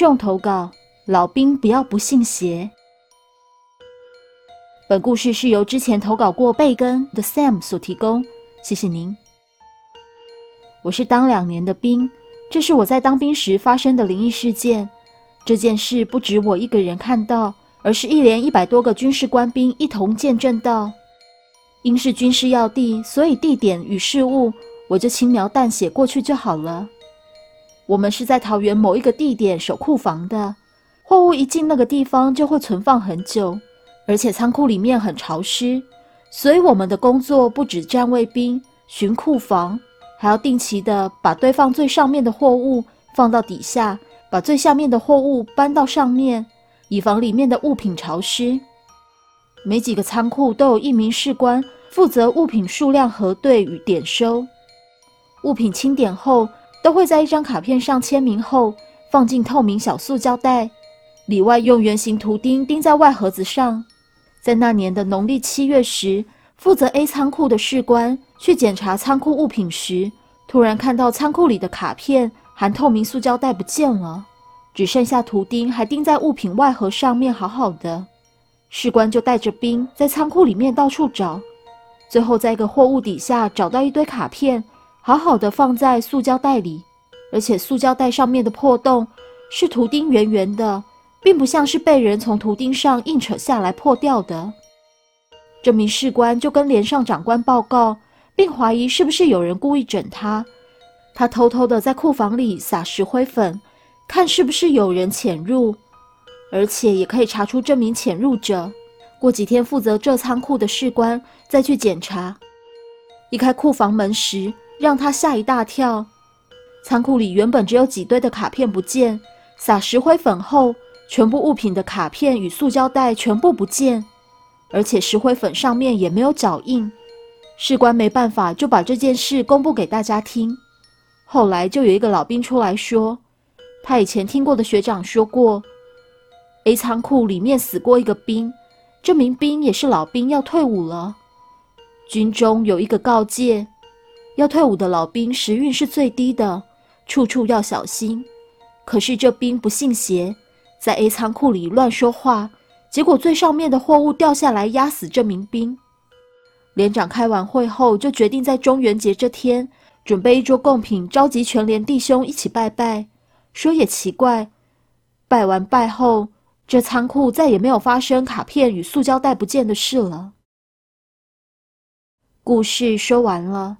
众投稿：老兵不要不信邪。本故事是由之前投稿过贝根的 Sam 所提供，谢谢您。我是当两年的兵，这是我在当兵时发生的灵异事件。这件事不止我一个人看到，而是一连一百多个军事官兵一同见证到。因是军事要地，所以地点与事物我就轻描淡写过去就好了。我们是在桃园某一个地点守库房的，货物一进那个地方就会存放很久，而且仓库里面很潮湿，所以我们的工作不止站卫兵巡库房，还要定期的把堆放最上面的货物放到底下，把最下面的货物搬到上面，以防里面的物品潮湿。每几个仓库都有一名士官负责物品数量核对与点收。物品清点后，都会在一张卡片上签名后，放进透明小塑胶袋，里外用圆形图钉钉在外盒子上。在那年的农历七月时，负责 A 仓库的士官去检查仓库物品时，突然看到仓库里的卡片含透明塑胶袋不见了，只剩下图钉还钉在物品外盒上面，好好的。士官就带着兵在仓库里面到处找，最后在一个货物底下找到一堆卡片，好好的放在塑胶袋里，而且塑胶袋上面的破洞是图钉圆圆的，并不像是被人从图钉上硬扯下来破掉的。这名士官就跟连上长官报告，并怀疑是不是有人故意整他。他偷偷的在库房里撒石灰粉，看是不是有人潜入。而且也可以查出这名潜入者。过几天，负责这仓库的士官再去检查，一开库房门时，让他吓一大跳。仓库里原本只有几堆的卡片不见，撒石灰粉后，全部物品的卡片与塑胶袋全部不见，而且石灰粉上面也没有脚印。士官没办法，就把这件事公布给大家听。后来就有一个老兵出来说，他以前听过的学长说过。A 仓库里面死过一个兵，这名兵也是老兵，要退伍了。军中有一个告诫，要退伍的老兵时运是最低的，处处要小心。可是这兵不信邪，在 A 仓库里乱说话，结果最上面的货物掉下来压死这名兵。连长开完会后，就决定在中元节这天准备一桌贡品，召集全连弟兄一起拜拜。说也奇怪，拜完拜后。这仓库再也没有发生卡片与塑胶袋不见的事了。故事说完了。